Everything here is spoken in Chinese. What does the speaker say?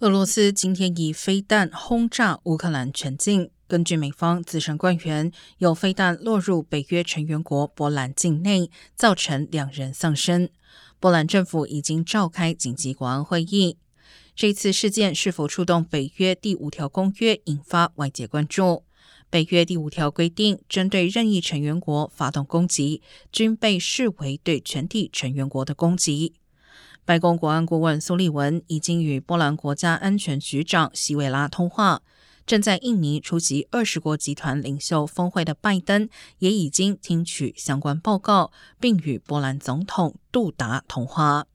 俄罗斯今天以飞弹轰炸乌克兰全境。根据美方资深官员，有飞弹落入北约成员国波兰境内，造成两人丧生。波兰政府已经召开紧急国安会议。这次事件是否触动北约第五条公约，引发外界关注。北约第五条规定，针对任意成员国发动攻击，均被视为对全体成员国的攻击。白宫国安顾问苏利文已经与波兰国家安全局长希维拉通话，正在印尼出席二十国集团领袖峰会的拜登也已经听取相关报告，并与波兰总统杜达通话。